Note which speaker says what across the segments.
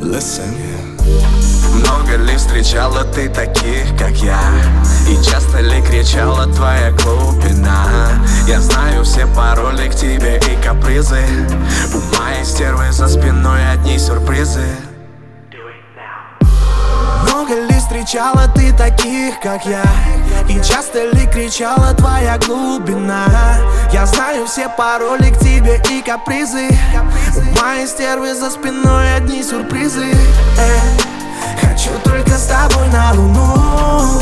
Speaker 1: Listen Много ли встречала ты таких, как я? И часто ли кричала твоя глубина? Я знаю все пароли к тебе и капризы У моей стервы за спиной одни сюрпризы
Speaker 2: много ли встречала ты таких, как я? И часто ли кричала твоя глубина? Я знаю все пароли к тебе и капризы. У моей стервы за спиной одни сюрпризы. Э, Хочу только с тобой на луну.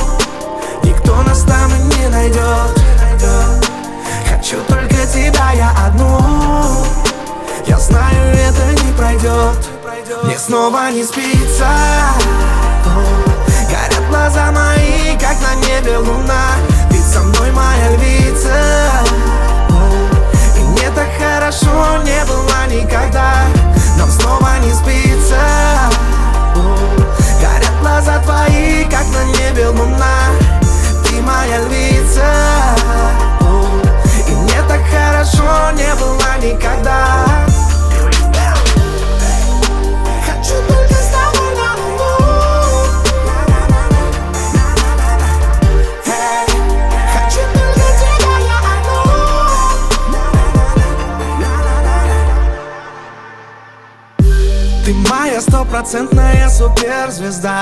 Speaker 2: Никто нас там и не найдет. Хочу только тебя, я одну. Я знаю, это не пройдет. Мне снова не спится. Горят глаза мои, как на небе луна. Ты со мной моя львица. И мне так хорошо не было никогда. Нам снова не спится. Горят глаза твои, как на небе луна. Ты моя львица Ты моя стопроцентная суперзвезда.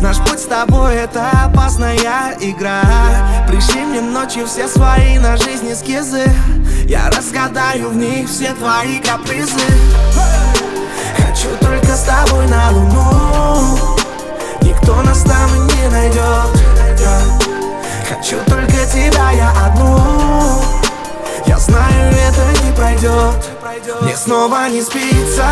Speaker 2: Наш путь с тобой это опасная игра. Пришли мне ночью все свои на жизнь эскизы. Я разгадаю в них все твои капризы. Хочу только с тобой на луну. Никто нас там не найдет. Хочу только тебя, я одну. Я знаю, это не пройдет. Мне снова не спится